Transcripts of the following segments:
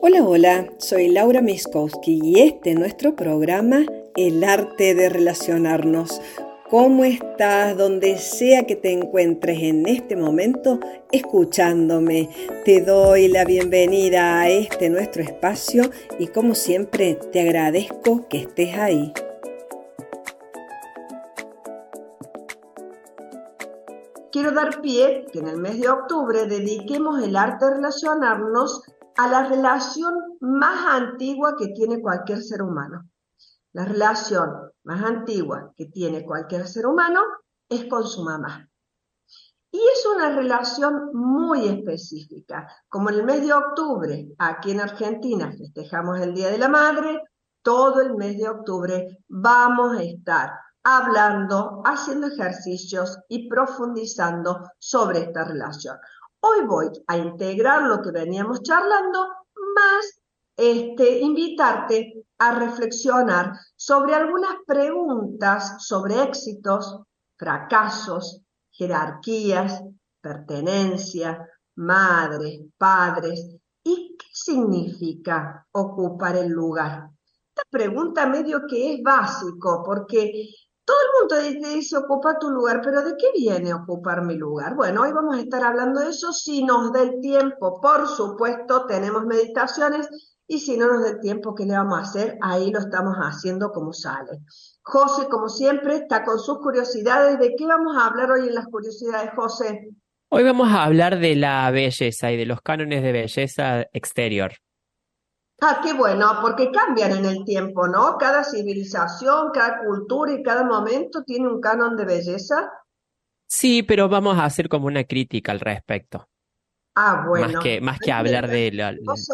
Hola, hola, soy Laura Miskowski y este es nuestro programa El arte de relacionarnos. ¿Cómo estás donde sea que te encuentres en este momento escuchándome? Te doy la bienvenida a este nuestro espacio y como siempre te agradezco que estés ahí. Quiero dar pie que en el mes de octubre dediquemos el arte de relacionarnos a la relación más antigua que tiene cualquier ser humano. La relación más antigua que tiene cualquier ser humano es con su mamá. Y es una relación muy específica. Como en el mes de octubre, aquí en Argentina festejamos el Día de la Madre, todo el mes de octubre vamos a estar hablando, haciendo ejercicios y profundizando sobre esta relación. Hoy voy a integrar lo que veníamos charlando, más este, invitarte a reflexionar sobre algunas preguntas sobre éxitos, fracasos, jerarquías, pertenencia, madres, padres y qué significa ocupar el lugar. Esta pregunta medio que es básico porque todo el mundo dice ocupa tu lugar, pero ¿de qué viene ocupar mi lugar? Bueno, hoy vamos a estar hablando de eso si nos da el tiempo. Por supuesto, tenemos meditaciones y si no nos da el tiempo, ¿qué le vamos a hacer? Ahí lo estamos haciendo como sale. José, como siempre, está con sus curiosidades. ¿De qué vamos a hablar hoy en las curiosidades, José? Hoy vamos a hablar de la belleza y de los cánones de belleza exterior. Ah, qué bueno, porque cambian en el tiempo, ¿no? Cada civilización, cada cultura y cada momento tiene un canon de belleza. Sí, pero vamos a hacer como una crítica al respecto. Ah, bueno. Más que, más que hablar de la, vos,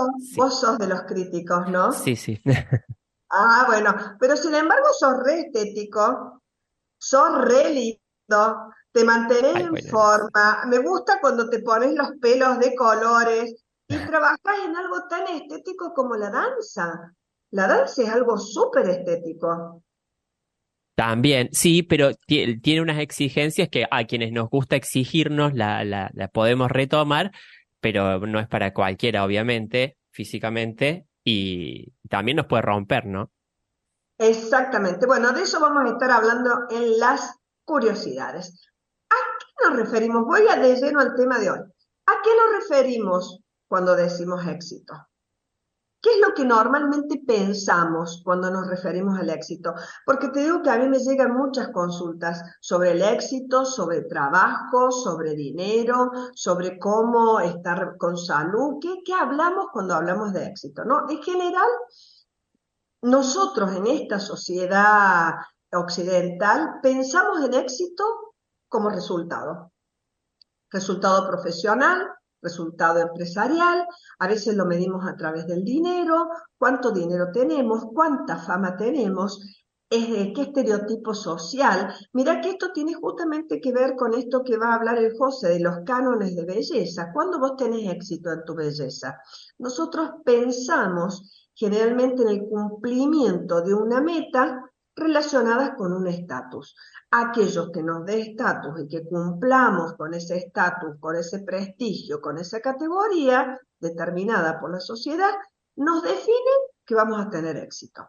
sos, de los críticos, ¿no? Sí, sí. ah, bueno, pero sin embargo sos re estético, sos re lindo, te mantenés en forma, me gusta cuando te pones los pelos de colores, y trabajas en algo tan estético como la danza. La danza es algo súper estético. También, sí, pero tiene unas exigencias que a quienes nos gusta exigirnos la, la, la, podemos retomar, pero no es para cualquiera, obviamente, físicamente, y también nos puede romper, ¿no? Exactamente. Bueno, de eso vamos a estar hablando en las curiosidades. ¿A qué nos referimos? Voy a de lleno al tema de hoy. ¿A qué nos referimos cuando decimos éxito? ¿Qué es lo que normalmente pensamos cuando nos referimos al éxito? Porque te digo que a mí me llegan muchas consultas sobre el éxito, sobre trabajo, sobre dinero, sobre cómo estar con salud. ¿Qué, qué hablamos cuando hablamos de éxito? ¿no? En general, nosotros en esta sociedad occidental pensamos en éxito como resultado. Resultado profesional, resultado empresarial, a veces lo medimos a través del dinero, cuánto dinero tenemos, cuánta fama tenemos, qué estereotipo social. Mira que esto tiene justamente que ver con esto que va a hablar el José de los cánones de belleza. ¿Cuándo vos tenés éxito en tu belleza? Nosotros pensamos generalmente en el cumplimiento de una meta relacionada con un estatus aquellos que nos dé estatus y que cumplamos con ese estatus, con ese prestigio, con esa categoría determinada por la sociedad, nos definen que vamos a tener éxito.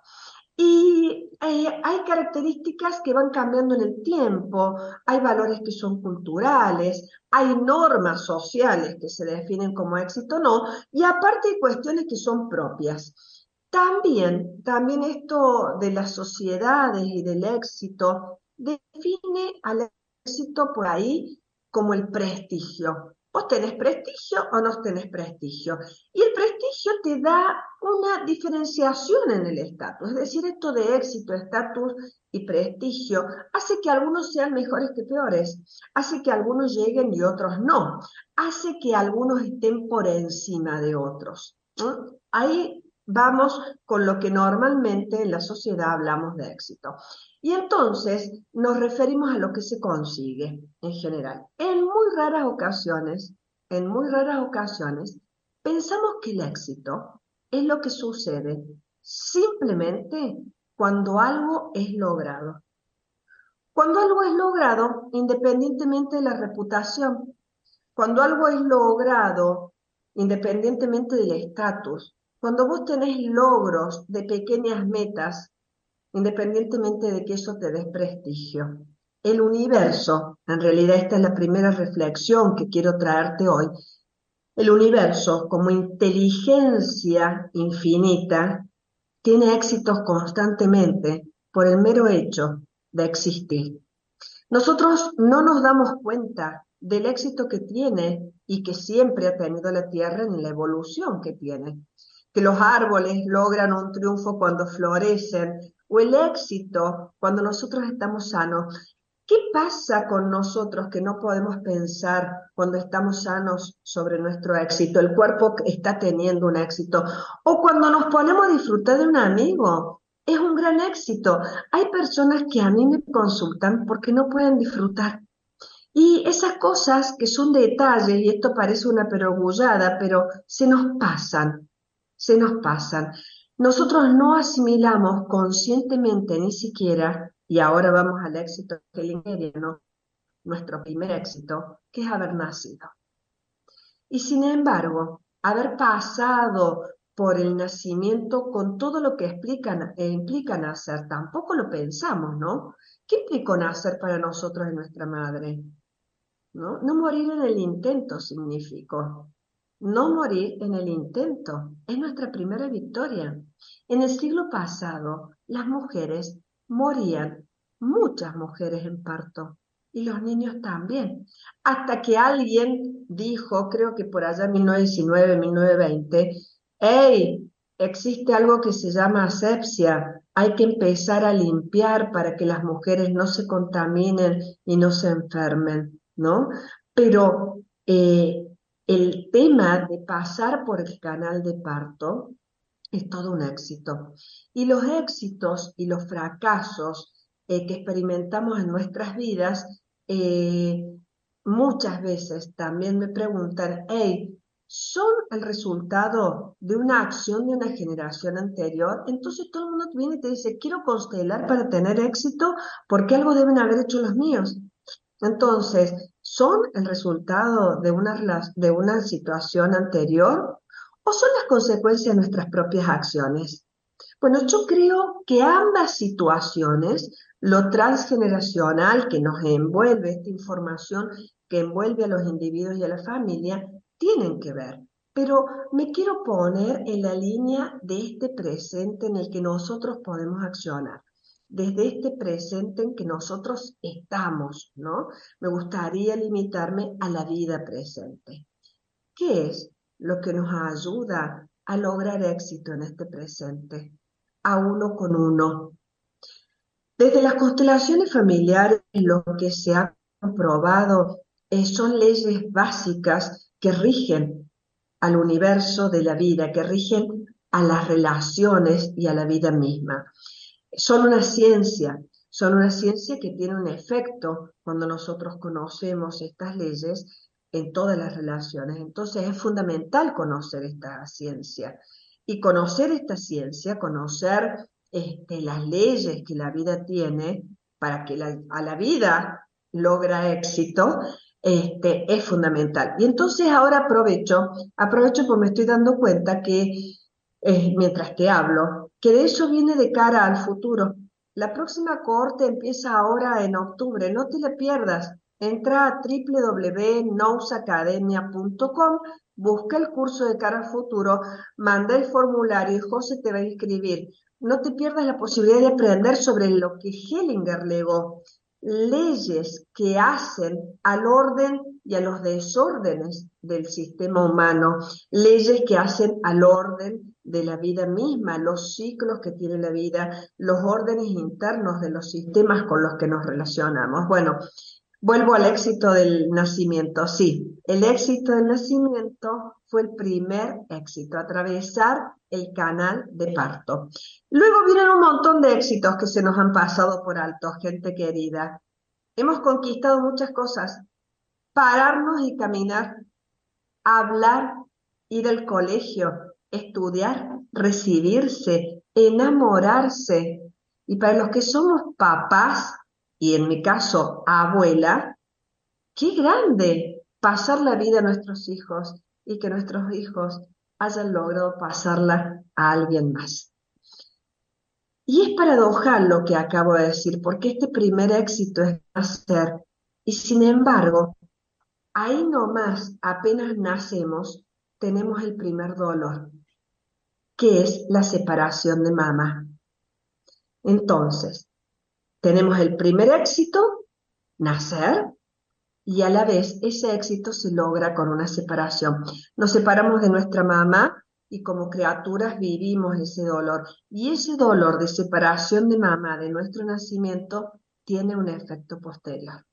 Y hay características que van cambiando en el tiempo, hay valores que son culturales, hay normas sociales que se definen como éxito o no, y aparte hay cuestiones que son propias. También, también esto de las sociedades y del éxito define al éxito por ahí como el prestigio. Vos tenés prestigio o no tenés prestigio. Y el prestigio te da una diferenciación en el estatus. Es decir, esto de éxito, estatus y prestigio hace que algunos sean mejores que peores. Hace que algunos lleguen y otros no. Hace que algunos estén por encima de otros. Ahí vamos con lo que normalmente en la sociedad hablamos de éxito. Y entonces nos referimos a lo que se consigue en general. En muy raras ocasiones, en muy raras ocasiones, pensamos que el éxito es lo que sucede simplemente cuando algo es logrado. Cuando algo es logrado, independientemente de la reputación, cuando algo es logrado independientemente del estatus. Cuando vos tenés logros de pequeñas metas, independientemente de que eso te dé prestigio. El universo, en realidad esta es la primera reflexión que quiero traerte hoy, el universo como inteligencia infinita tiene éxitos constantemente por el mero hecho de existir. Nosotros no nos damos cuenta del éxito que tiene y que siempre ha tenido la Tierra en la evolución que tiene. Que los árboles logran un triunfo cuando florecen o el éxito cuando nosotros estamos sanos. ¿Qué pasa con nosotros que no podemos pensar cuando estamos sanos sobre nuestro éxito? El cuerpo está teniendo un éxito. O cuando nos ponemos a disfrutar de un amigo. Es un gran éxito. Hay personas que a mí me consultan porque no pueden disfrutar. Y esas cosas que son detalles, y esto parece una perogullada, pero se nos pasan, se nos pasan. Nosotros no asimilamos conscientemente ni siquiera, y ahora vamos al éxito que le ¿no? nuestro primer éxito, que es haber nacido. Y sin embargo, haber pasado por el nacimiento con todo lo que explican, e implica nacer, tampoco lo pensamos, ¿no? ¿Qué implicó nacer para nosotros en nuestra madre? ¿No? no morir en el intento significó. No morir en el intento es nuestra primera victoria. En el siglo pasado, las mujeres morían, muchas mujeres en parto, y los niños también. Hasta que alguien dijo, creo que por allá en 1919, 1920, hey, existe algo que se llama asepsia, hay que empezar a limpiar para que las mujeres no se contaminen y no se enfermen, ¿no? Pero eh, el tema de pasar por el canal de parto es todo un éxito. Y los éxitos y los fracasos eh, que experimentamos en nuestras vidas, eh, muchas veces también me preguntan, hey, ¿son el resultado de una acción de una generación anterior? Entonces todo el mundo viene y te dice, quiero constelar para tener éxito porque algo deben haber hecho los míos. Entonces, ¿son el resultado de una, situación anterior o son las consecuencias de nuestras propias acciones? Bueno, yo creo que ambas situaciones, lo transgeneracional que nos envuelve, esta información que envuelve a los individuos y a la familia, tienen que ver. Pero me quiero poner en la línea de este presente en el que nosotros podemos accionar desde este presente en que nosotros estamos, ¿no? Me gustaría limitarme a la vida presente. ¿Qué es lo que nos ayuda a lograr éxito en este presente? A uno con uno. Desde las constelaciones familiares, lo que se ha comprobado son leyes básicas que rigen al universo de la vida, que rigen a las relaciones y a la vida misma son una ciencia, son una ciencia que tiene un efecto cuando nosotros conocemos estas leyes en todas las relaciones. Entonces es fundamental conocer esta ciencia. Y conocer esta ciencia, conocer este, las leyes que la vida tiene para que a la vida logra éxito, este, es fundamental. Y entonces ahora aprovecho, aprovecho porque me estoy dando cuenta que eh, mientras te hablo, que de eso viene de cara al futuro. La próxima cohorte empieza ahora en octubre, no te la pierdas. Entra a www.nousacademia.com, busca el curso de cara al futuro, manda el formulario y José te va a inscribir. No te pierdas la posibilidad de aprender sobre lo que Hellinger legó, leyes que hacen al orden y a los desórdenes del sistema humano, leyes que hacen al orden de la vida misma, los ciclos que tiene la vida, los órdenes internos de los sistemas con los que nos relacionamos. Bueno, vuelvo al éxito del nacimiento. Sí, el éxito del nacimiento fue el primer éxito, atravesar el canal de parto. Luego vienen un montón de éxitos que se nos han pasado por alto, gente querida. Hemos conquistado muchas cosas. Pararnos y caminar, hablar, ir al colegio, estudiar, recibirse, enamorarse. Y para los que somos papás, y en mi caso abuela, qué grande pasar la vida a nuestros hijos, y que nuestros hijos hayan logrado pasarla a alguien más. Y es paradojal lo que acabo de decir, porque este primer éxito es nacer, y sin embargo, ahí nomás, apenas nacemos, tenemos el primer dolor, que es la separación de mamá. Entonces, tenemos el primer éxito, nacer, y a la vez ese éxito se logra con una separación. Nos separamos de nuestra mamá y como criaturas vivimos ese dolor. Y ese dolor de separación de mamá de nuestro nacimiento tiene un efecto posterior.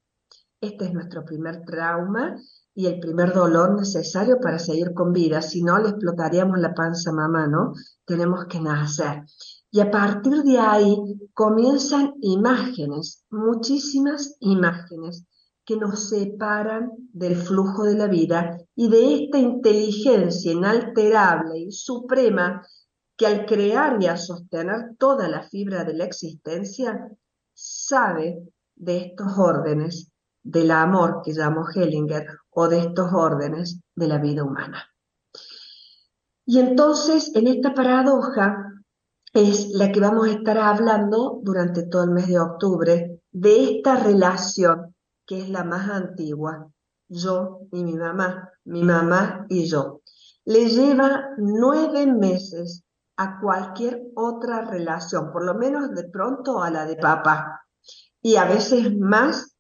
Este es nuestro primer trauma y el primer dolor necesario para seguir con vida. Si no, le explotaríamos la panza mamá, ¿no? Tenemos que nacer. Y a partir de ahí comienzan imágenes, muchísimas imágenes que nos separan del flujo de la vida y de esta inteligencia inalterable y suprema que al crear y a sostener toda la fibra de la existencia, sabe de estos órdenes del amor que llamó Hellinger o de estos órdenes de la vida humana. Y entonces, en esta paradoja es la que vamos a estar hablando durante todo el mes de octubre, de esta relación que es la más antigua, yo y mi mamá, mi mamá y yo. Le lleva nueve meses a cualquier otra relación, por lo menos de pronto a la de papá, y a veces más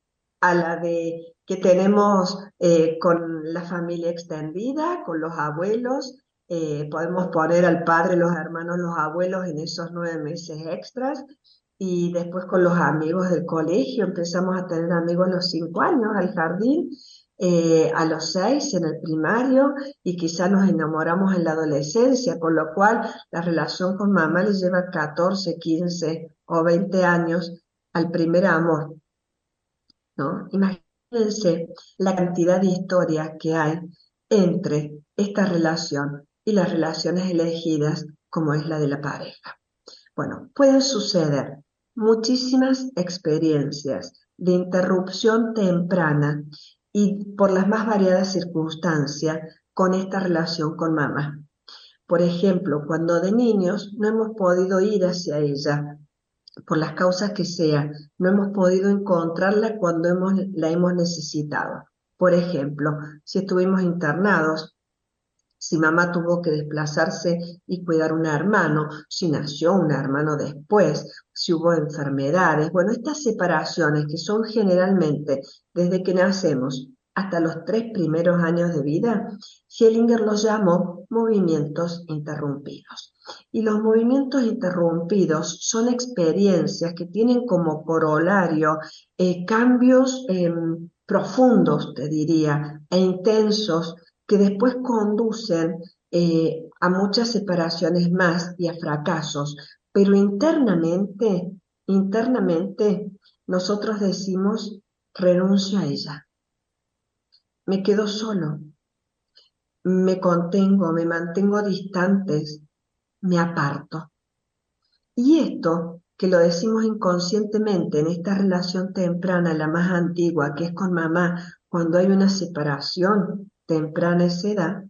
a la de que tenemos eh, con la familia extendida, con los abuelos, eh, podemos poner al padre, los hermanos, los abuelos en esos nueve meses extras, y después con los amigos del colegio empezamos a tener amigos a los cinco años al jardín, eh, a los seis en el primario y quizá nos enamoramos en la adolescencia, con lo cual la relación con mamá le lleva 14, 15 o 20 años al primer amor. Imagínense la cantidad de historias que hay entre esta relación y las relaciones elegidas como es la de la pareja. Bueno, pueden suceder muchísimas experiencias de interrupción temprana y por las más variadas circunstancias con esta relación con mamá. Por ejemplo, cuando de niños no hemos podido ir hacia ella, por las causas que sean, no hemos podido encontrarla cuando hemos, la hemos necesitado. Por ejemplo, si estuvimos internados si mamá tuvo que desplazarse y cuidar un hermano, si nació un hermano después, si hubo enfermedades. Bueno, estas separaciones que son generalmente desde que nacemos hasta los tres primeros años de vida, Hellinger los llamó movimientos interrumpidos. Y los movimientos interrumpidos son experiencias que tienen como corolario eh, cambios em, profundos, te diría, e intensos que después conducen eh, a muchas separaciones más y a fracasos, pero internamente, internamente nosotros decimos renuncio a ella, me quedo solo, me contengo, me mantengo distantes, me aparto. Y esto, que lo decimos inconscientemente en esta relación temprana, la más antigua, que es con mamá, cuando hay una separación, temprana edad,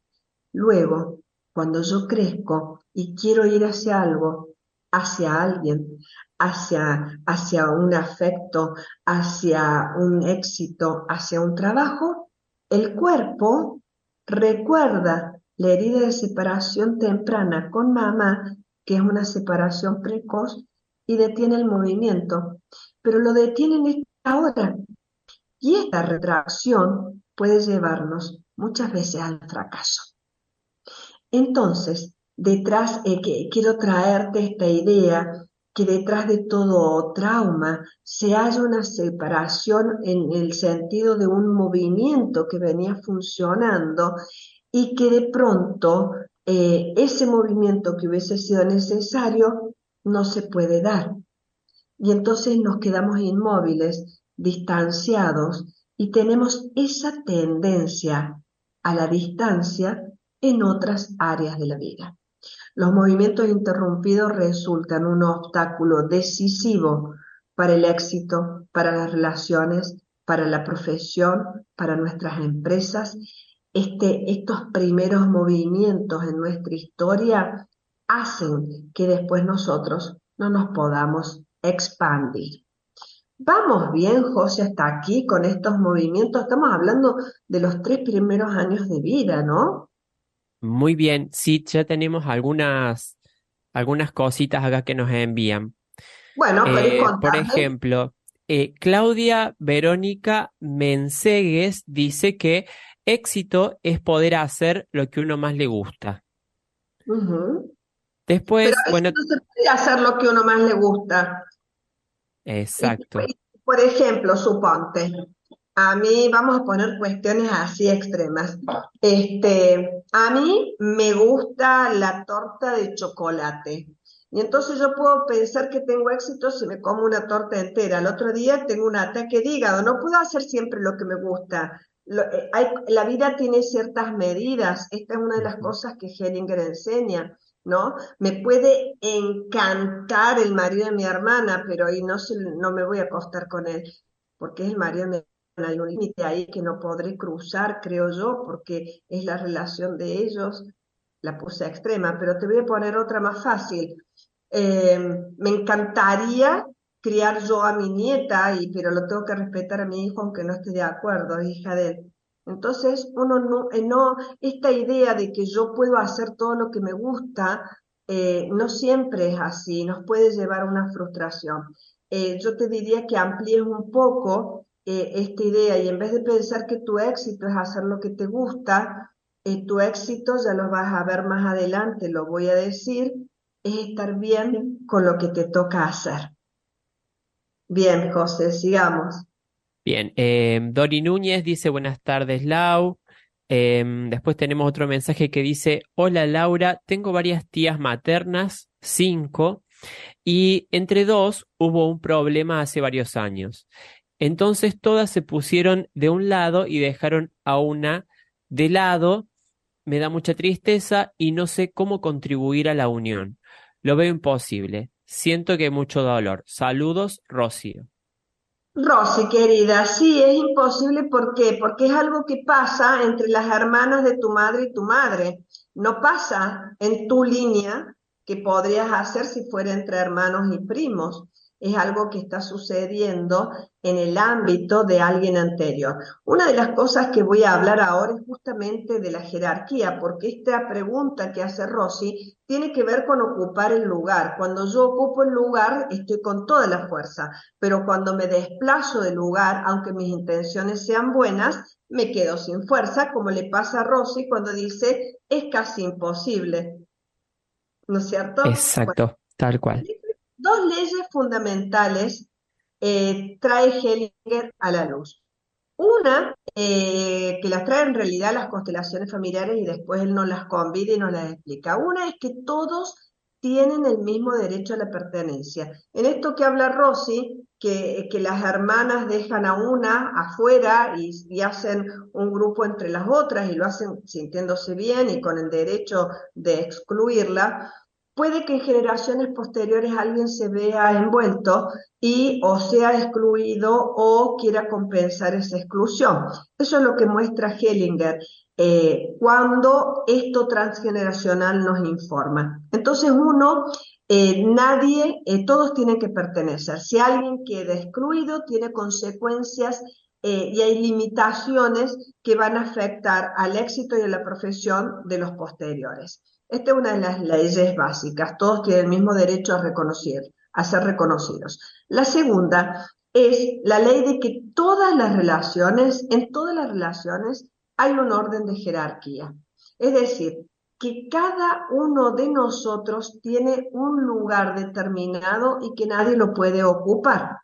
luego, cuando yo crezco y quiero ir hacia algo, hacia alguien, hacia, hacia un afecto, hacia un éxito, hacia un trabajo, el cuerpo recuerda la herida de separación temprana con mamá, que es una separación precoz, y detiene el movimiento, pero lo detiene en esta hora. Y esta retracción puede llevarnos muchas veces al fracaso. Entonces, detrás, eh, que, quiero traerte esta idea que detrás de todo trauma se halla una separación en el sentido de un movimiento que venía funcionando y que de pronto eh, ese movimiento que hubiese sido necesario no se puede dar. Y entonces nos quedamos inmóviles, distanciados, y tenemos esa tendencia a la distancia en otras áreas de la vida. Los movimientos interrumpidos resultan un obstáculo decisivo para el éxito, para las relaciones, para la profesión, para nuestras empresas este, estos primeros movimientos en nuestra historia hacen que después nosotros no nos podamos expandir. Vamos bien, José, hasta aquí con estos movimientos. Estamos hablando de los tres primeros años de vida, ¿no? Muy bien, sí, ya tenemos algunas, algunas cositas acá que nos envían. Bueno, eh, por ejemplo, eh, Claudia Verónica Mensegues dice que éxito es poder hacer lo que uno más le gusta. Después, bueno. No se puede hacer lo que uno más le gusta. Exacto. Por ejemplo, suponte, a mí vamos a poner cuestiones así extremas. Este, a mí me gusta la torta de chocolate. Y entonces yo puedo pensar que tengo éxito si me como una torta entera. El otro día tengo un ataque de hígado. No puedo hacer siempre lo que me gusta. Eh, la vida tiene ciertas medidas. Esta es una de las cosas que Hellinger enseña. ¿no? Me puede encantar el marido de mi hermana, pero ahí no, no me voy a acostar con él, porque es el marido de mi hermana. Hay un límite ahí que no podré cruzar, creo yo, porque es la relación de ellos, la puse extrema, pero te voy a poner otra más fácil. Eh, me encantaría criar yo a mi nieta, y, pero lo tengo que respetar a mi hijo aunque no esté de acuerdo, hija de él. Entonces, uno no, eh, no, esta idea de que yo puedo hacer todo lo que me gusta, eh, no siempre es así, nos puede llevar a una frustración. Yo te diría que amplíes un poco esta idea y en vez de pensar que tu éxito es hacer lo que te gusta, tu éxito, ya lo vas a ver más adelante, lo voy a decir, es estar bien con lo que te toca hacer. Bien, José, sigamos. Bien, eh, Dori Núñez dice buenas tardes, Lau. Em, después tenemos otro mensaje que dice, hola Laura, tengo varias tías maternas, cinco, y entre dos hubo un problema hace varios años. Entonces todas se pusieron de un lado y dejaron a una de lado. Me da mucha tristeza y no sé cómo contribuir a la unión. Lo veo imposible. Siento que hay mucho dolor. Saludos, Rocío. Rosy, querida, sí, es imposible, ¿por qué? Porque es algo que pasa entre las hermanas de tu madre y tu madre. No pasa en tu línea que podrías hacer si fuera entre hermanos y primos es algo que está sucediendo en el ámbito de alguien anterior. Una de las cosas que voy a hablar ahora es justamente de la jerarquía, porque esta pregunta que hace Rosy tiene que ver con ocupar el lugar. Cuando yo ocupo el lugar, estoy con toda la fuerza, pero cuando me desplazo del lugar, aunque mis intenciones sean buenas, me quedo sin fuerza, como le pasa a Rosy cuando dice, es casi imposible. ¿No es cierto? Exacto, tal cual dos leyes fundamentales eh, trae Hellinger a la luz. Una, eh, que las trae en realidad las constelaciones familiares y después él nos las convida y nos las explica. Una es que todos tienen el mismo derecho a la pertenencia. En esto que habla Rossi, que, que las hermanas dejan a una afuera y, y, hacen un grupo entre las otras y lo hacen sintiéndose bien y con el derecho de excluirla, puede que en generaciones posteriores alguien se vea envuelto y o sea excluido o quiera compensar esa exclusión. Eso es lo que muestra Hellinger eh, cuando esto transgeneracional nos informa. Entonces uno, eh, nadie, eh, todos tienen que pertenecer. Si alguien queda excluido, tiene consecuencias y hay limitaciones que van a afectar al éxito y a la profesión de los posteriores. Esta es una de las leyes básicas. Todos tienen el mismo derecho a reconocer, a ser reconocidos. La segunda es la ley de que todas las relaciones, en todas las relaciones, hay un orden de jerarquía. Es decir, que cada uno de nosotros tiene un lugar determinado y que nadie lo puede ocupar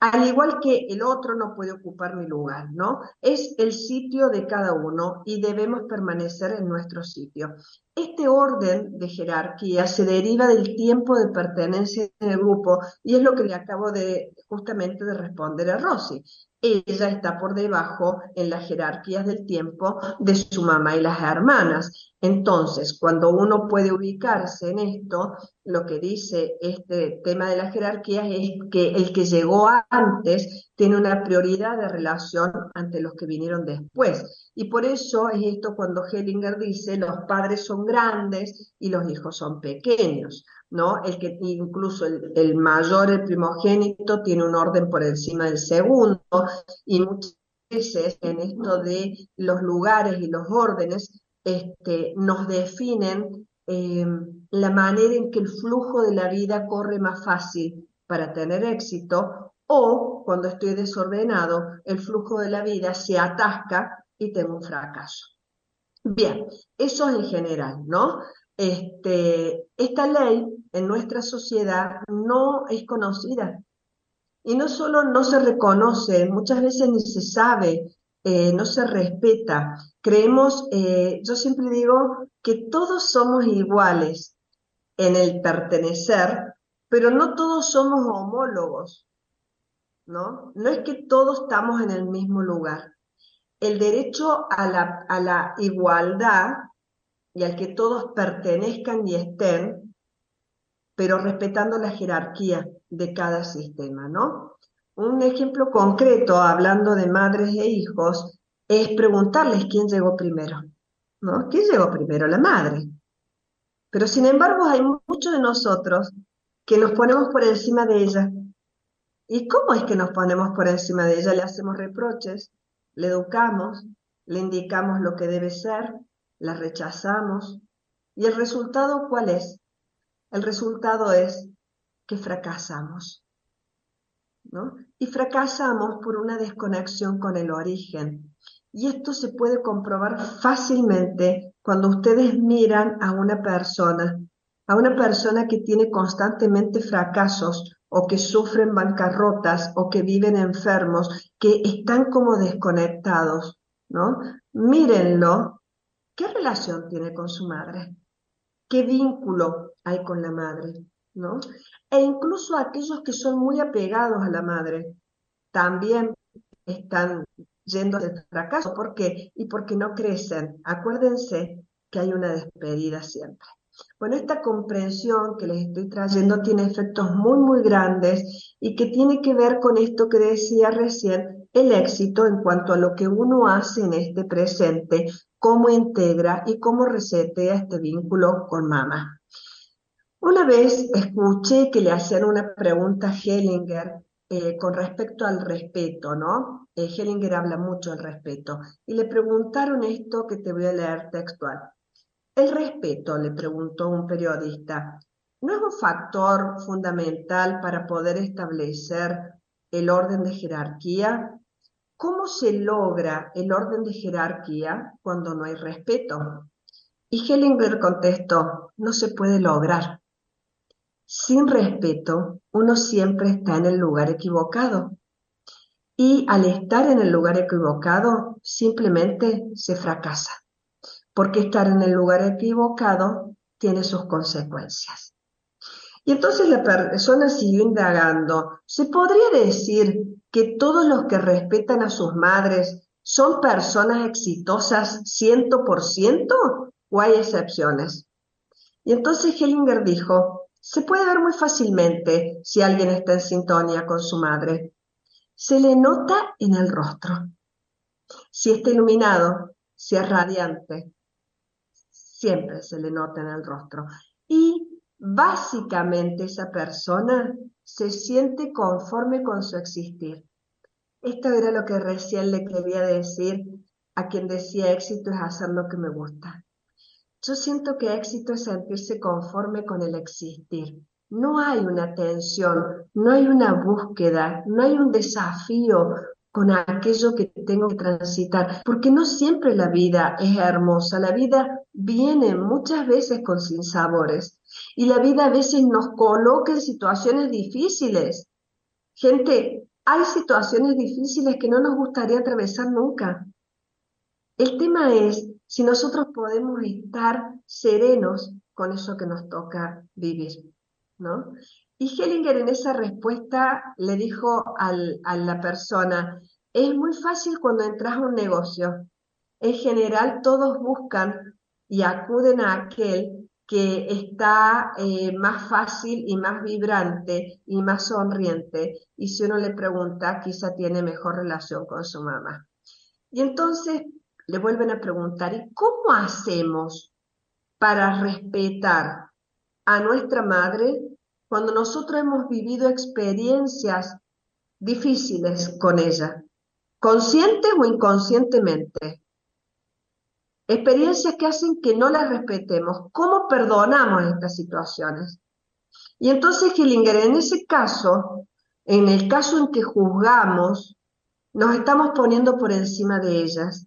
al igual que el otro no puede ocupar mi lugar, ¿no? Es el sitio de cada uno y debemos permanecer en nuestro sitio. Este orden de jerarquía se deriva del tiempo de pertenencia en el grupo y es lo que le acabo de justamente de responder a Rosy. Ella está por debajo en las jerarquías del tiempo de su mamá y las hermanas. Entonces, cuando uno puede ubicarse en esto, lo que dice este tema de las jerarquías es que el que llegó antes tiene una prioridad de relación ante los que vinieron después. Y por eso es esto cuando Hellinger dice los padres son grandes y los hijos son pequeños, ¿no? El que incluso el, mayor, el primogénito, tiene un orden por encima del segundo y muchas veces en esto de los lugares y los órdenes este, nos definen eh, la manera en que el flujo de la vida corre más fácil para tener éxito o cuando estoy desordenado, el flujo de la vida se atasca y tengo un fracaso. Bien, eso en general, ¿no? Este, esta ley en nuestra sociedad no es conocida y no solo no se reconoce, muchas veces ni se sabe, eh, no se respeta. Creemos, eh, yo siempre digo que todos somos iguales en el pertenecer, pero no todos somos homólogos. ¿no? No es que todos estamos en el mismo lugar. El derecho a la, a la igualdad y al que todos pertenezcan y estén, pero respetando la jerarquía de cada sistema, ¿no? Un ejemplo concreto, hablando de madres e hijos, es preguntarles quién llegó primero, ¿no? ¿Quién llegó primero? La madre. Pero sin embargo hay muchos de nosotros que nos ponemos por encima de ella ¿Y cómo es que nos ponemos por encima de ella? Le hacemos reproches, le educamos, le indicamos lo que debe ser, la rechazamos. ¿Y el resultado cuál es? El resultado es que fracasamos. ¿no? Y fracasamos por una desconexión con el origen. Y esto se puede comprobar fácilmente cuando ustedes miran a una persona, a una persona que tiene constantemente fracasos o que sufren bancarrotas o que viven enfermos, que están como desconectados, ¿no? Mírenlo, ¿qué relación tiene con su madre? ¿Qué vínculo hay con la madre? ¿no? E incluso aquellos que son muy apegados a la madre también están yendo al fracaso. ¿Por qué? Y porque no crecen. Acuérdense que hay una despedida siempre. Bueno, esta comprensión que les estoy trayendo tiene efectos muy, muy grandes y que tiene que ver con esto que decía recién, el éxito en cuanto a lo que uno hace en este presente, cómo integra y cómo resetea este vínculo con mamá. Una vez escuché que le hacían una pregunta a Hellinger eh, con respecto al respeto, ¿no? Eh, Hellinger habla mucho del respeto y le preguntaron esto que te voy a leer textual. El respeto, le preguntó un periodista, ¿no es un factor fundamental para poder establecer el orden de jerarquía? ¿Cómo se logra el orden de jerarquía cuando no hay respeto? Y Hellinger contestó, no se puede lograr. Sin respeto, uno siempre está en el lugar equivocado. Y al estar en el lugar equivocado, simplemente se fracasa porque estar en el lugar equivocado tiene sus consecuencias. Y entonces la persona siguió indagando, ¿se podría decir que todos los que respetan a sus madres son personas exitosas 100% o hay excepciones? Y entonces Hellinger dijo, se puede ver muy fácilmente si alguien está en sintonía con su madre. Se le nota en el rostro. Si está iluminado, si es radiante, siempre se le nota en el rostro. Y básicamente esa persona se siente conforme con su existir. Esto era lo que recién le quería decir a quien decía éxito es hacer lo que me gusta. Yo siento que éxito es sentirse conforme con el existir. No hay una tensión, no hay una búsqueda, no hay un desafío con aquello que tengo que transitar, porque no siempre la vida es hermosa, la vida viene muchas veces con sinsabores y la vida a veces nos coloca en situaciones difíciles. Gente, hay situaciones difíciles que no nos gustaría atravesar nunca. El tema es si nosotros podemos estar serenos con eso que nos toca vivir, ¿no? Y Hellinger en esa respuesta le dijo a la persona, es muy fácil cuando entras a un negocio. En general todos buscan y acuden a aquel que está eh, más fácil y más vibrante y más sonriente. Y si uno le pregunta, quizá tiene mejor relación con su mamá. Y entonces le vuelven a preguntar, ¿y cómo hacemos para respetar a nuestra madre cuando nosotros hemos vivido experiencias difíciles con ella, consciente o inconscientemente? Experiencias que hacen que no las respetemos. ¿Cómo perdonamos estas situaciones? Y entonces Hillinger, en ese caso, en el caso en que juzgamos, nos estamos poniendo por encima de ellas.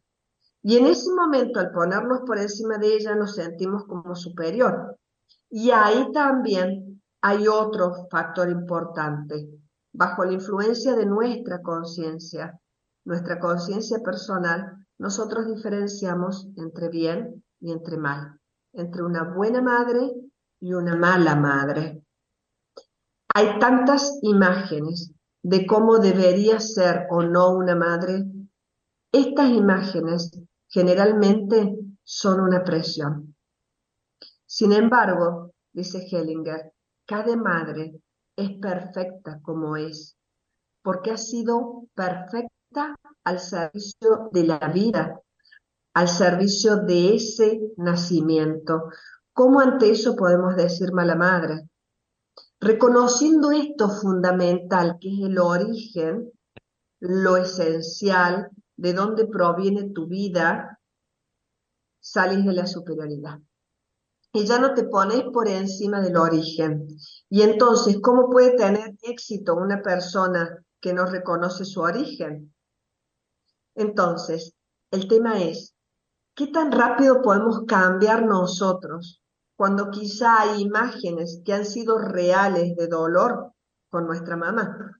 Y en ese momento, al ponernos por encima de ellas, nos sentimos como superior. Y ahí también hay otro factor importante. Bajo la influencia de nuestra conciencia, nuestra conciencia personal, nosotros diferenciamos entre bien y entre mal, entre una buena madre y una mala madre. Hay tantas imágenes de cómo debería ser o no una madre. Estas imágenes generalmente son una presión. Sin embargo, dice Hellinger, cada madre es perfecta como es, porque ha sido perfecta al servicio de la vida, al servicio de ese nacimiento. ¿Cómo ante eso podemos decir mala madre? Reconociendo esto fundamental, que es el origen, lo esencial, de dónde proviene tu vida, sales de la superioridad. Y ya no te pones por encima del origen. Y entonces, ¿cómo puede tener éxito una persona que no reconoce su origen? Entonces, el tema es, ¿qué tan rápido podemos cambiar nosotros cuando quizá hay imágenes que han sido reales de dolor con nuestra mamá?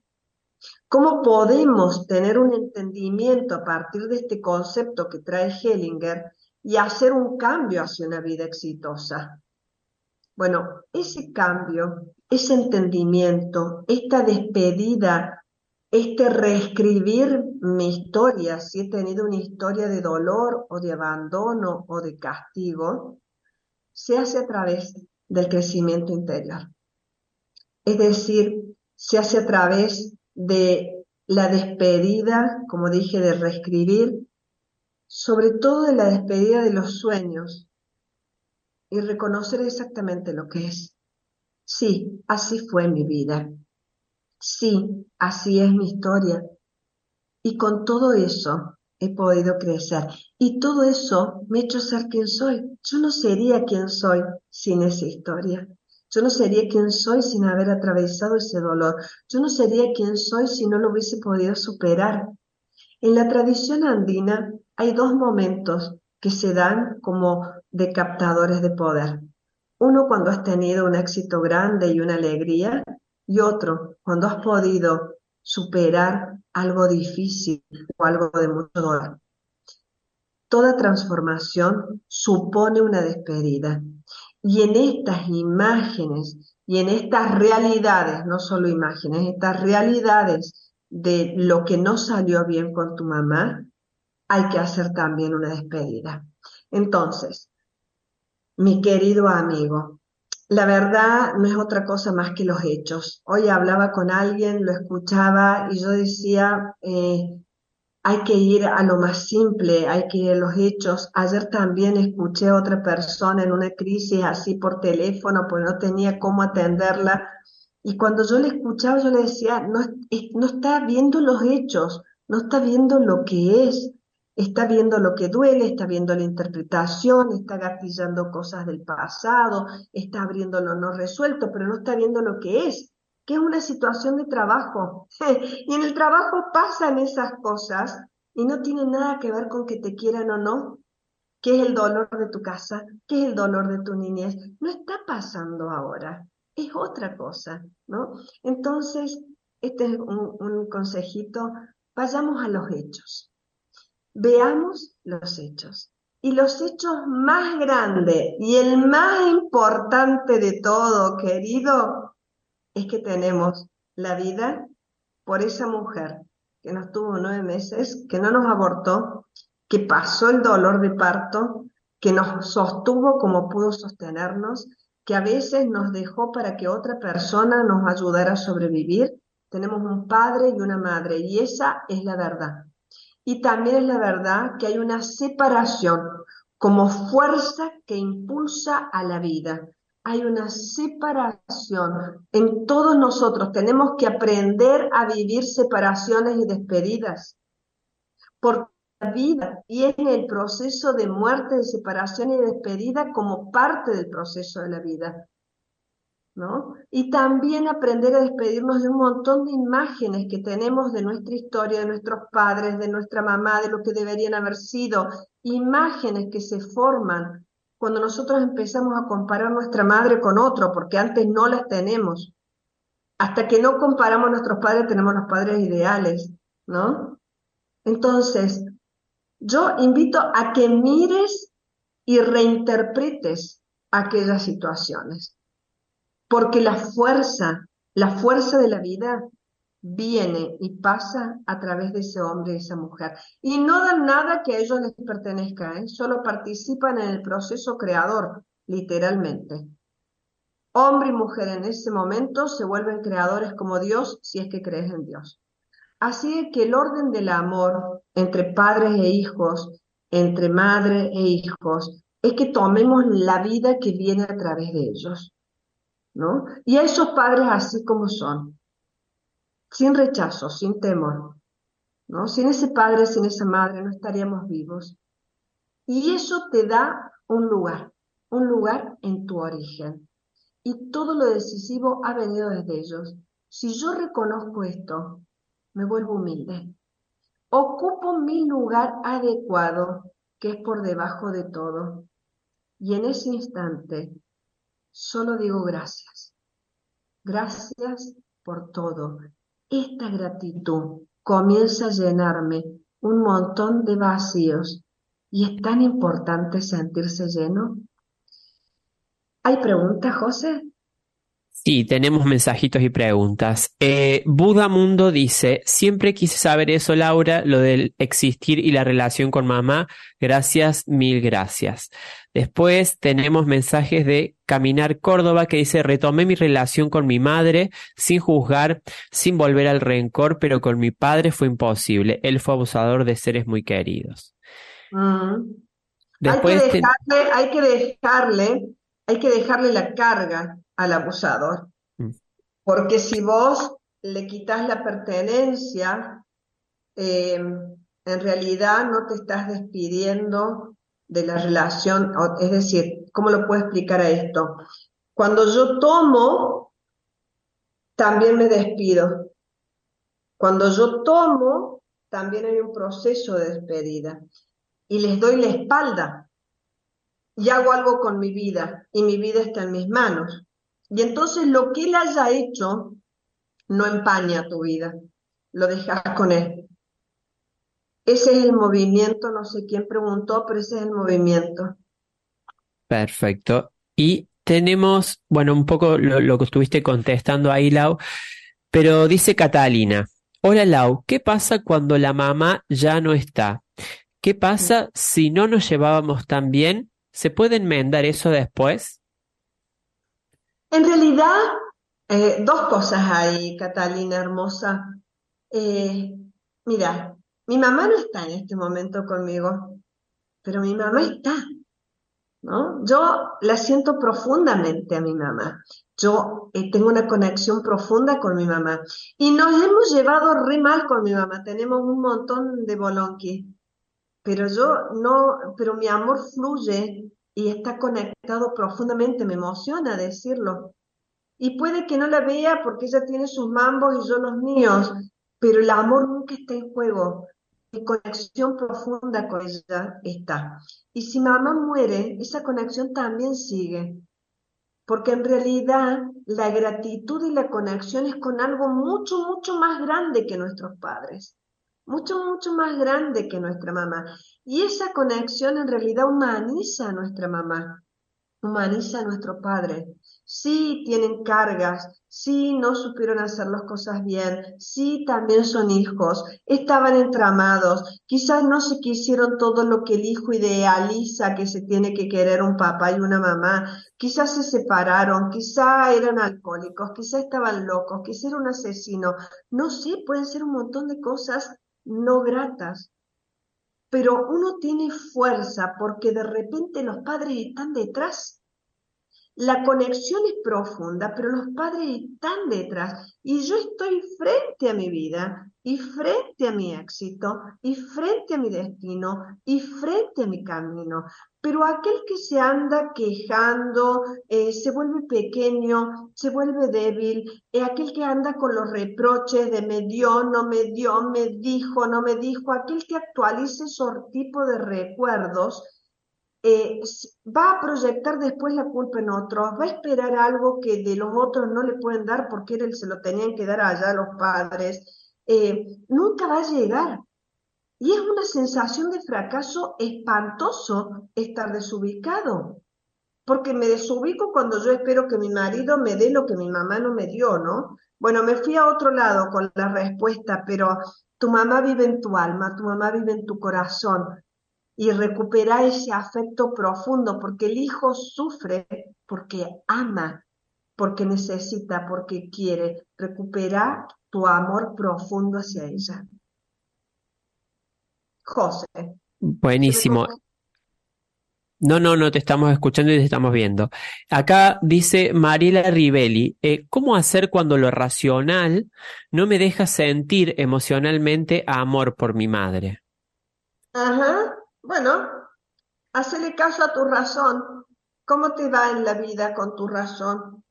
¿Cómo podemos tener un entendimiento a partir de este concepto que trae Hellinger y hacer un cambio hacia una vida exitosa? Bueno, ese cambio, ese entendimiento, esta despedida este reescribir mi historia, si he tenido una historia de dolor o de abandono o de castigo, se hace a través del crecimiento interior. Es decir, se hace a través de la despedida, como dije, de reescribir, sobre todo de la despedida de los sueños y reconocer exactamente lo que es. Sí, así fue mi vida. Sí, así es mi historia. Y con todo eso he podido crecer. Y todo eso me ha hecho ser quien soy. Yo no sería quien soy sin esa historia. Yo no sería quien soy sin haber atravesado ese dolor. Yo no sería quien soy si no lo hubiese podido superar. En la tradición andina hay dos momentos que se dan como de captadores de poder. Uno cuando has tenido un éxito grande y una alegría y otro cuando has podido superar algo difícil o algo de mucho dolor. Toda transformación supone una despedida. Y en estas imágenes y en estas realidades, no solo imágenes, estas realidades de lo que no salió bien con tu mamá, hay que hacer también una despedida. Entonces, mi querido amigo, la verdad no es otra cosa más que los hechos. Hoy hablaba con alguien, lo escuchaba y yo decía, eh, hay que ir a lo más simple, hay que ir a los hechos. Ayer también escuché a otra persona en una crisis así por teléfono, pues no tenía cómo atenderla. Y cuando yo le escuchaba, yo le decía, no, no está viendo los hechos, no está viendo lo que es está viendo lo que duele, está viendo la interpretación, está gatillando cosas del pasado, está abriendo lo no resuelto, pero no está viendo lo que es, que es una situación de trabajo. y en el trabajo pasan esas cosas y no tiene nada que ver con que te quieran o no, qué es el dolor de tu casa, qué es el dolor de tu niñez. No está pasando ahora, es otra cosa, ¿no? Entonces, este es un consejito, vayamos a los hechos. Veamos los hechos. Y los hechos más grandes y el más importante de todo, querido, es que tenemos la vida por esa mujer que nos tuvo nueve meses, que no nos abortó, que pasó el dolor de parto, que nos sostuvo como pudo sostenernos, que a veces nos dejó para que otra persona nos ayudara a sobrevivir. Tenemos un padre y una madre y esa es la verdad. Y también es la verdad que hay una separación como fuerza que impulsa a la vida. Hay una separación en todos nosotros. Tenemos que aprender a vivir separaciones y despedidas. Porque la vida tiene el proceso de muerte, de separación y de despedida como parte del proceso de la vida. Y también aprender a despedirnos de un montón de imágenes que tenemos de nuestra historia, de nuestros padres, de nuestra mamá, de lo que deberían haber sido, imágenes que se forman cuando nosotros empezamos a comparar nuestra madre con otro, porque antes no las tenemos. Hasta que no comparamos a nuestros padres, tenemos los padres ideales, ¿no? Entonces, yo invito a que mires y reinterpretes aquellas situaciones, porque la fuerza, la fuerza de la vida viene y pasa a través de ese hombre y esa mujer. Y no dan nada que a ellos les pertenezca, ¿eh? solo participan en el proceso creador, literalmente. Hombre y mujer en ese momento se vuelven creadores como Dios si es que crees en Dios. Así que el orden del amor entre padres e hijos, entre madre e hijos, es que tomemos la vida que viene a través de ellos, Y a esos padres así como son, sin rechazo, sin temor, ¿no? Sin ese padre, sin esa madre, no estaríamos vivos. Y eso te da un lugar, un lugar en tu origen. Y todo lo decisivo ha venido desde ellos. Si yo reconozco esto, me vuelvo humilde. Ocupo mi lugar adecuado, que es por debajo de todo. Y en ese instante solo digo gracias. Gracias por todo. Esta gratitud comienza a llenarme un montón de vacíos y es tan importante sentirse lleno. ¿Hay preguntas, José? Sí, tenemos mensajitos y preguntas. Eh, Buda Mundo dice, siempre quise saber eso, Laura, lo del existir y la relación con mamá. Gracias, mil gracias. Después tenemos mensajes de Caminar Córdoba que dice, retomé mi relación con mi madre sin juzgar, sin volver al rencor, pero con mi padre fue imposible. Él fue abusador de seres muy queridos. Mm. Después hay, que dejarle, hay que dejarle, hay que dejarle la carga al abusador. Mm. Porque si vos le quitas la pertenencia, em, en realidad no te estás despidiendo de la relación, es decir, ¿cómo lo puedo explicar a esto? Cuando yo tomo, también me despido. Cuando yo tomo, también hay un proceso de despedida. Y les doy la espalda. Y hago algo con mi vida. Y mi vida está en mis manos. Y entonces lo que él haya hecho no empaña tu vida, lo dejas con él. Ese es el movimiento, no sé quién preguntó, pero ese es el movimiento. Perfecto. Y tenemos, bueno, un poco lo, que estuviste contestando ahí, Lau, pero dice Catalina, hola Lau, ¿qué pasa cuando la mamá ya no está? ¿Qué pasa si no nos llevábamos tan bien? ¿Se puede enmendar eso después? En realidad, eh, dos cosas hay, Catalina hermosa. Eh, mira, mi mamá no está en este momento conmigo, pero mi mamá está, ¿no? Yo la siento profundamente a mi mamá. Yo eh, tengo una conexión profunda con mi mamá. Y nos hemos llevado re mal con mi mamá. Tenemos un montón de bolonqui. Pero yo no, pero mi amor fluye y está conectado profundamente, me emociona decirlo. Y puede que no la vea porque ella tiene sus mambos y yo los míos, pero el amor nunca está en juego. Mi conexión profunda con ella está. Y si mamá muere, esa conexión también sigue. Porque en realidad la gratitud y la conexión es con algo mucho, mucho más grande que nuestros padres mucho, mucho más grande que nuestra mamá. Y esa conexión en realidad humaniza a nuestra mamá. humaniza a nuestro Padre. Sí tienen cargas, sí no supieron hacer las cosas bien, sí también son hijos, estaban entramados, quizás no se quisieron todo lo que el hijo idealiza que se tiene que querer un papá y una mamá, quizás se separaron, quizás eran alcohólicos, quizás estaban locos, quizás era un asesino, no sé, pueden ser un montón de cosas no gratas, pero uno tiene fuerza porque de repente los padres están detrás la conexión es profunda, pero los padres están detrás y yo estoy frente a mi vida y frente a mi éxito y frente a mi destino y frente a mi camino. Pero aquel que se anda quejando, eh, se vuelve pequeño, se vuelve débil, eh, aquel que anda con los reproches de me dio, no me dio, me dijo, no me dijo, aquel que actualice esos tipos de recuerdos, eh, va a proyectar después la culpa en otros, va a esperar algo que de los otros no le pueden dar porque él se lo tenían que dar allá a los padres, eh, nunca va a llegar. Y es una sensación de fracaso espantoso estar desubicado, porque me desubico cuando yo espero que mi marido me dé lo que mi mamá no me dio, ¿no? Bueno, me fui a otro lado con la respuesta, pero tu mamá vive en tu alma, tu mamá vive en tu corazón, y recuperar ese afecto profundo, porque el hijo sufre porque ama, porque necesita, porque quiere recuperar tu amor profundo hacia ella. José. Buenísimo. No, no, no te estamos escuchando y te estamos viendo. Acá dice Mariela Rivelli, eh, ¿cómo hacer cuando lo racional no me deja sentir emocionalmente amor por mi madre? Ajá, bueno, hacele caso a tu razón. ¿Cómo te va en la vida con tu razón?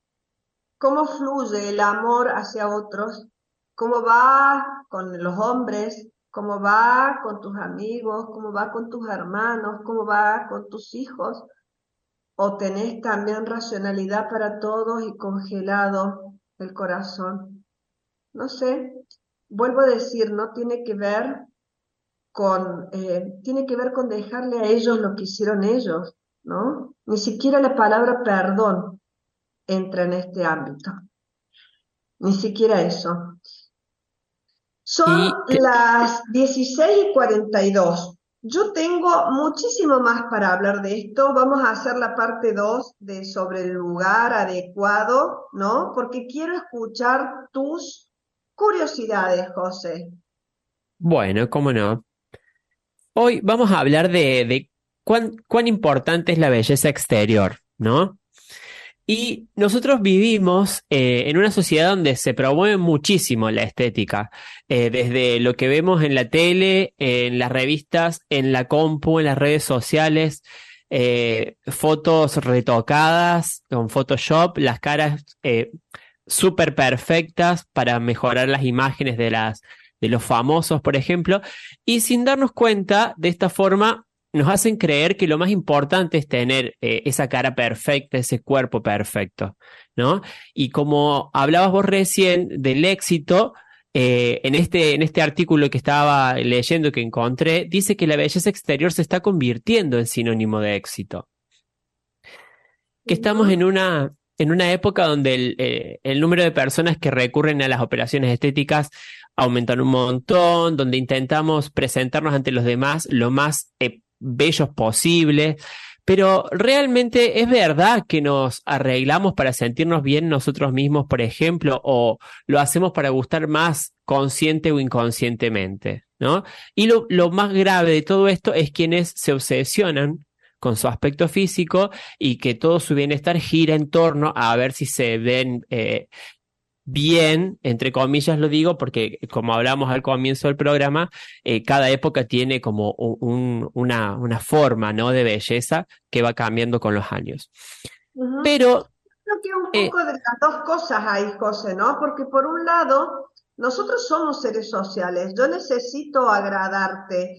¿Cómo fluye el amor hacia otros? ¿Cómo va con los hombres? ¿Cómo va con tus amigos? ¿Cómo va con tus hermanos? ¿Cómo va con tus hijos? ¿O tenés también racionalidad para todos y congelado el corazón? No sé, vuelvo a decir, no tiene que ver con, eh, tiene que ver con dejarle a ellos lo que hicieron ellos, ¿no? Ni siquiera la palabra perdón entra en este ámbito. Ni siquiera eso. Son las 16 y 42. Yo tengo muchísimo más para hablar de esto. Vamos a hacer la parte 2 de sobre el lugar adecuado, ¿no? Porque quiero escuchar tus curiosidades, José. Bueno, cómo no. Hoy vamos a hablar de, cuán, importante es la belleza exterior, ¿no? Y nosotros vivimos eh, en una sociedad donde se promueve muchísimo la estética, eh, desde lo que vemos en la tele, en las revistas, en la compu, en las redes sociales, eh, fotos retocadas con Photoshop, las caras súper perfectas para mejorar las imágenes de las, de los famosos, por ejemplo, y sin darnos cuenta, de esta forma, nos hacen creer que lo más importante es tener eh, esa cara perfecta, ese cuerpo perfecto, ¿no? Y como hablabas vos recién del éxito, eh, en, este, en este artículo que estaba leyendo que encontré, dice que la belleza exterior se está convirtiendo en sinónimo de éxito. Que estamos en una, en una época donde el, eh, el, número de personas que recurren a las operaciones estéticas aumentan un montón, donde intentamos presentarnos ante los demás lo más eh, bellos posible. Pero realmente es verdad que nos arreglamos para sentirnos bien nosotros mismos, por ejemplo, o lo hacemos para gustar más consciente o inconscientemente, ¿no? Y lo, lo más grave de todo esto es quienes se obsesionan con su aspecto físico y que todo su bienestar gira en torno a ver si se ven eh, bien, entre comillas lo digo, porque como hablamos al comienzo del programa, eh, cada época tiene como una, una, forma ¿no? de belleza que va cambiando con los años. Pero... Creo que un eh, poco de las dos cosas ahí, José, ¿no? Porque por un lado, nosotros somos seres sociales. Yo necesito agradarte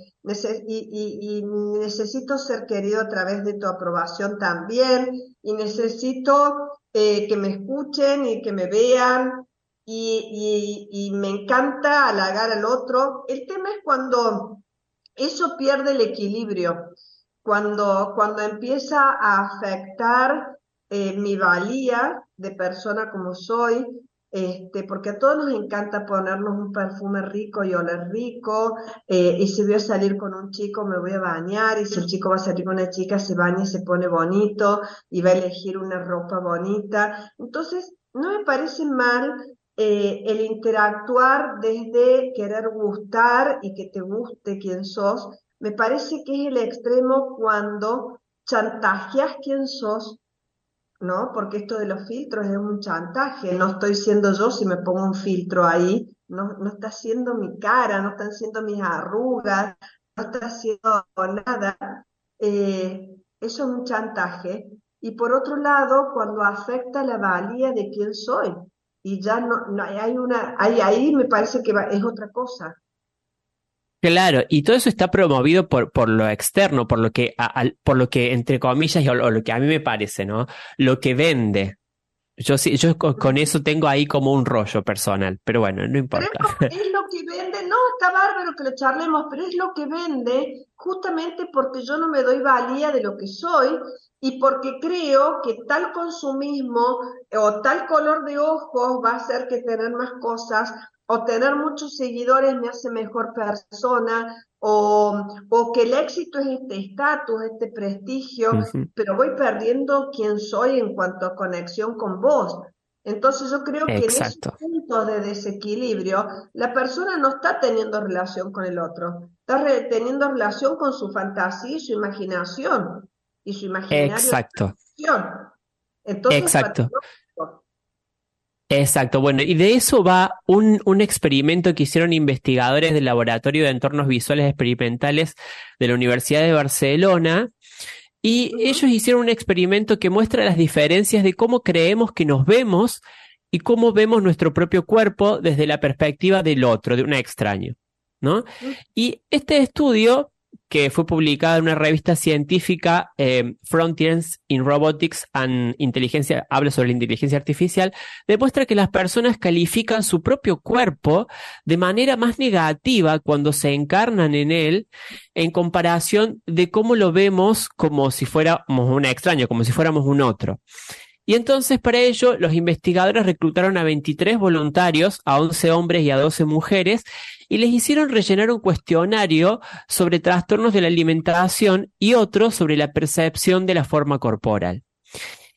y, necesito ser querido a través de tu aprobación también y necesito eh, que me escuchen y que me vean y, me encanta halagar al otro. El tema es cuando eso pierde el equilibrio, cuando, cuando empieza a afectar eh, mi valía de persona como soy, este, porque a todos nos encanta ponernos un perfume rico y oler rico, eh, y si voy a salir con un chico me voy a bañar, y si el chico va a salir con una chica se baña y se pone bonito, y va a elegir una ropa bonita. Entonces, no me parece mal eh, el interactuar desde querer gustar y que te guste quién sos, me parece que es el extremo cuando chantajeas quién sos ¿no? Porque esto de los filtros es un chantaje, no estoy siendo yo si me pongo un filtro ahí, no, no está siendo mi cara, no están siendo mis arrugas, no está haciendo nada. Eh, eso es un chantaje. Y por otro lado, cuando afecta la valía de quién soy, y ya no, no hay una, ahí me parece que es otra cosa. Claro, y todo eso está promovido por, por lo externo, por lo que, por lo que entre comillas, o, lo que a mí me parece, ¿no? Lo que vende. Yo yo con, eso tengo ahí como un rollo personal, pero bueno, no importa. es, lo que vende, no, está bárbaro que lo charlemos, pero es lo que vende justamente porque yo no me doy valía de lo que soy y porque creo que tal consumismo o tal color de ojos va a hacer que tener más cosas o tener muchos seguidores me hace mejor persona, o, o que el éxito es este estatus, este prestigio, pero voy perdiendo quién soy en cuanto a conexión con vos. Entonces yo creo que en esos puntos de desequilibrio, la persona no está teniendo relación con el otro, está teniendo relación con su fantasía y su imaginación. Y su imaginario. Exacto. Entonces, Exacto. Exacto, bueno, y de eso va un, un, experimento que hicieron investigadores del Laboratorio de Entornos Visuales Experimentales de la Universidad de Barcelona, y ellos hicieron un experimento que muestra las diferencias de cómo creemos que nos vemos y cómo vemos nuestro propio cuerpo desde la perspectiva del otro, de un extraño, ¿no? Y este estudio que fue publicada en una revista científica, eh, Frontiers in Robotics and Inteligencia, habla sobre la inteligencia artificial, demuestra que las personas califican su propio cuerpo de manera más negativa cuando se encarnan en él en comparación de cómo lo vemos como si fuéramos un extraño, como si fuéramos un otro. Y entonces para ello los investigadores reclutaron a 23 voluntarios, a 11 hombres y a 12 mujeres, y les hicieron rellenar un cuestionario sobre trastornos de la alimentación y otro sobre la percepción de la forma corporal.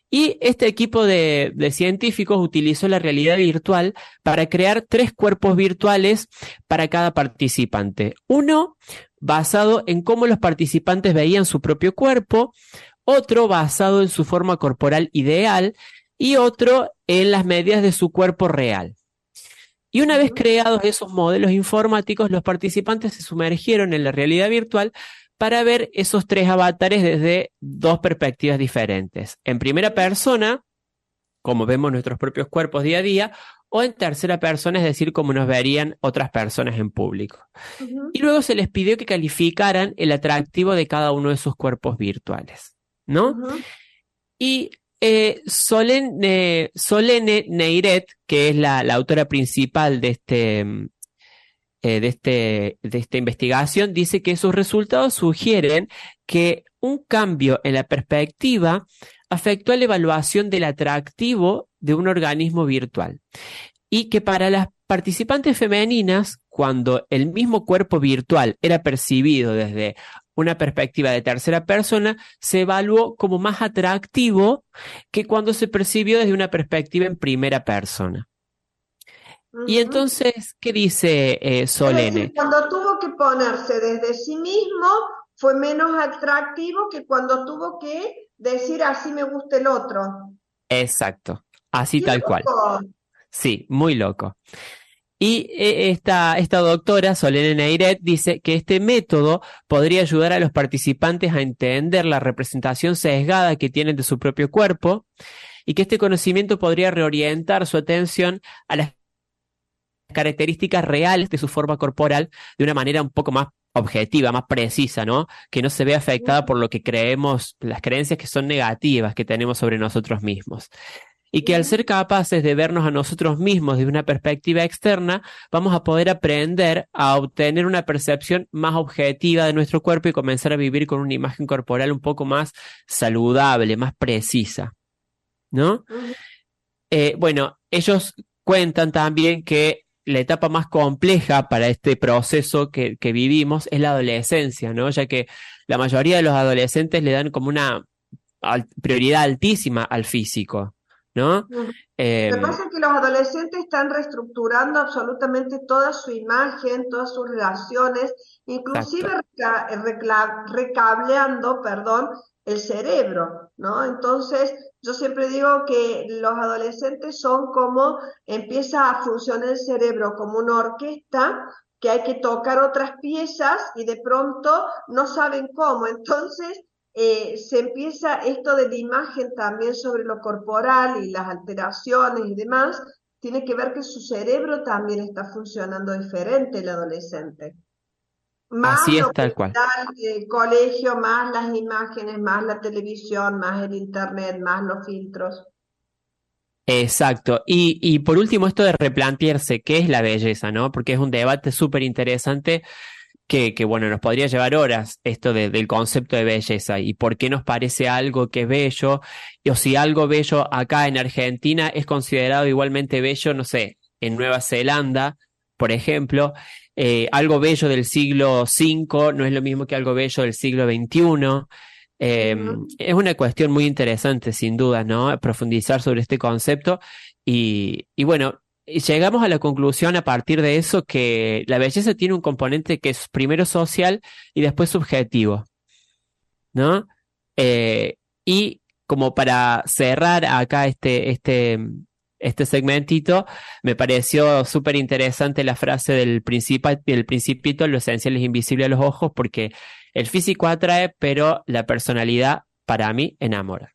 Y este equipo de, científicos utilizó la realidad virtual para crear tres cuerpos virtuales para cada participante. Uno basado en cómo los participantes veían su propio cuerpo, otro basado en su forma corporal ideal y otro en las medidas de su cuerpo real. Y una vez creados esos modelos informáticos, los participantes se sumergieron en la realidad virtual para ver esos tres avatares desde dos perspectivas diferentes. En primera persona, como vemos nuestros propios cuerpos día a día, o en tercera persona, es decir, como nos verían otras personas en público. Y luego se les pidió que calificaran el atractivo de cada uno de sus cuerpos virtuales. ¿No? Y eh, Solene, Solene, Neiret, que es la, autora principal de este, mm, eh, de, este, de esta investigación, dice que sus resultados sugieren que un cambio en la perspectiva afectó a la evaluación del atractivo de un organismo virtual y que para las participantes femeninas, cuando el mismo cuerpo virtual era percibido desde una perspectiva de tercera persona, se evaluó como más atractivo que cuando se percibió desde una perspectiva en primera persona. Y entonces, ¿qué dice eh, Solene? cuando tuvo que ponerse desde sí mismo, fue menos atractivo que cuando tuvo que decir así me gusta el otro. Exacto, así tal cual. Sí, muy loco. Y eh, esta, esta doctora, Solene Neiret, dice que este método podría ayudar a los participantes a entender la representación sesgada que tienen de su propio cuerpo y que este conocimiento podría reorientar su atención a las características reales de su forma corporal de una manera un poco más objetiva, más precisa, ¿no? Que no se vea afectada por lo que creemos, las creencias que son negativas que tenemos sobre nosotros mismos. Y que al ser capaces de vernos a nosotros mismos desde una perspectiva externa, vamos a poder aprender a obtener una percepción más objetiva de nuestro cuerpo y comenzar a vivir con una imagen corporal un poco más saludable, más precisa. ¿No? Eh, bueno, ellos cuentan también que la etapa más compleja para este proceso que, que, vivimos es la adolescencia, ¿no? Ya que la mayoría de los adolescentes le dan como una prioridad altísima al físico, ¿no? Lo que em, pasa es que los adolescentes están reestructurando absolutamente toda su imagen, todas sus relaciones, inclusive recableando, perdón, el cerebro, ¿no? Entonces, yo siempre digo que los adolescentes son como empieza a funcionar el cerebro como una orquesta que hay que tocar otras piezas y de pronto no saben cómo. Entonces, eh, se empieza esto de la imagen también sobre lo corporal y las alteraciones y demás, tiene que ver que su cerebro también está funcionando diferente el adolescente. Más Así es, tal cual. El colegio, más las imágenes, más la televisión, más el internet, más los filtros. Exacto. Y, y por último, esto de replantearse qué es la belleza, ¿no? Porque es un debate súper interesante que, que, bueno, nos podría llevar horas esto del concepto de belleza y por qué nos parece algo que es bello, o si algo bello acá en Argentina es considerado igualmente bello, no sé, en Nueva Zelanda, por ejemplo, eh, algo bello del siglo V no es lo mismo que algo bello del siglo XXI. Em, es una cuestión muy interesante, sin duda, ¿no? Profundizar sobre este concepto. Y, y bueno, llegamos a la conclusión a partir de eso que la belleza tiene un componente que es primero social y después subjetivo. ¿No? Eh, y como para cerrar acá este, este, este segmentito, me pareció súper interesante la frase del, del principito, lo esencial es invisible a los ojos, porque el físico atrae, pero la personalidad para mí enamora.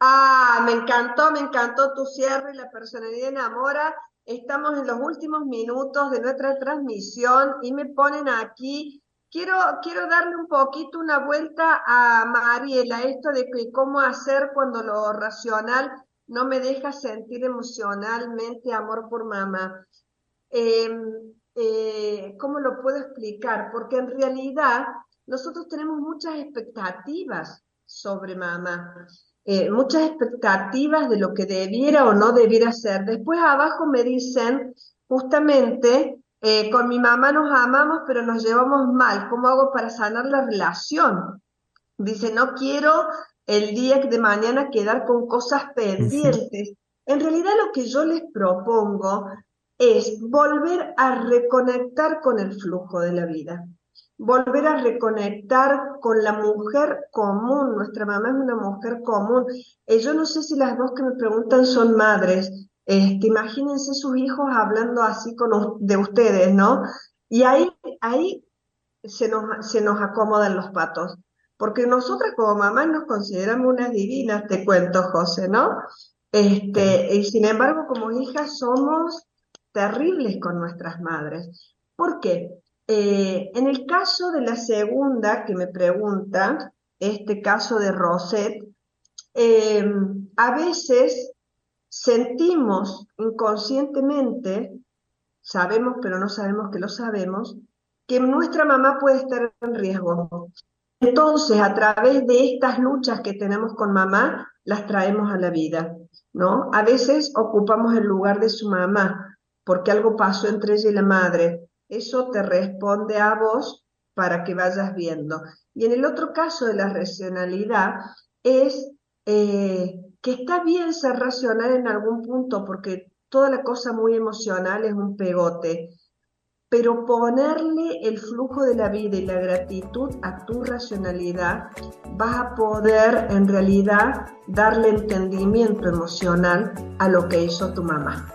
Ah, me encantó, me encantó tu cierre, la personalidad enamora. Estamos en los últimos minutos de nuestra transmisión y me ponen aquí. Quiero, quiero darle un poquito una vuelta a Mariela, esto de que cómo hacer cuando lo racional no me deja sentir emocionalmente amor por mamá. Em, eh, ¿Cómo lo puedo explicar? Porque en realidad nosotros tenemos muchas expectativas sobre mamá. Eh, muchas expectativas de lo que debiera o no debiera ser. Después abajo me dicen, justamente, eh, con mi mamá nos amamos, pero nos llevamos mal. ¿Cómo hago para sanar la relación? Dice, no quiero el día de mañana quedar con cosas pendientes. En realidad lo que yo les propongo es volver a reconectar con el flujo de la vida volver a reconectar con la mujer común. Nuestra mamá es una mujer común. Eh, yo no sé si las dos que me preguntan son madres. Este, imagínense sus hijos hablando así con, de ustedes, ¿no? Y ahí, ahí se, nos, se nos acomodan los patos. Porque nosotras como mamás nos consideramos unas divinas, te cuento, José, ¿no? Este, y sin embargo, como hijas somos terribles con nuestras madres. ¿Por qué? Eh, en el caso de la segunda que me pregunta, este caso de Roset, eh, a veces sentimos inconscientemente, sabemos pero no sabemos que lo sabemos, que nuestra mamá puede estar en riesgo. Entonces, a través de estas luchas que tenemos con mamá, las traemos a la vida, ¿no? A veces ocupamos el lugar de su mamá, porque algo pasó entre ella y la madre, eso te responde a vos para que vayas viendo. Y en el otro caso de la racionalidad es eh, que está bien ser racional en algún punto porque toda la cosa muy emocional es un pegote, pero ponerle el flujo de la vida y la gratitud a tu racionalidad vas a poder en realidad darle entendimiento emocional a lo que hizo tu mamá.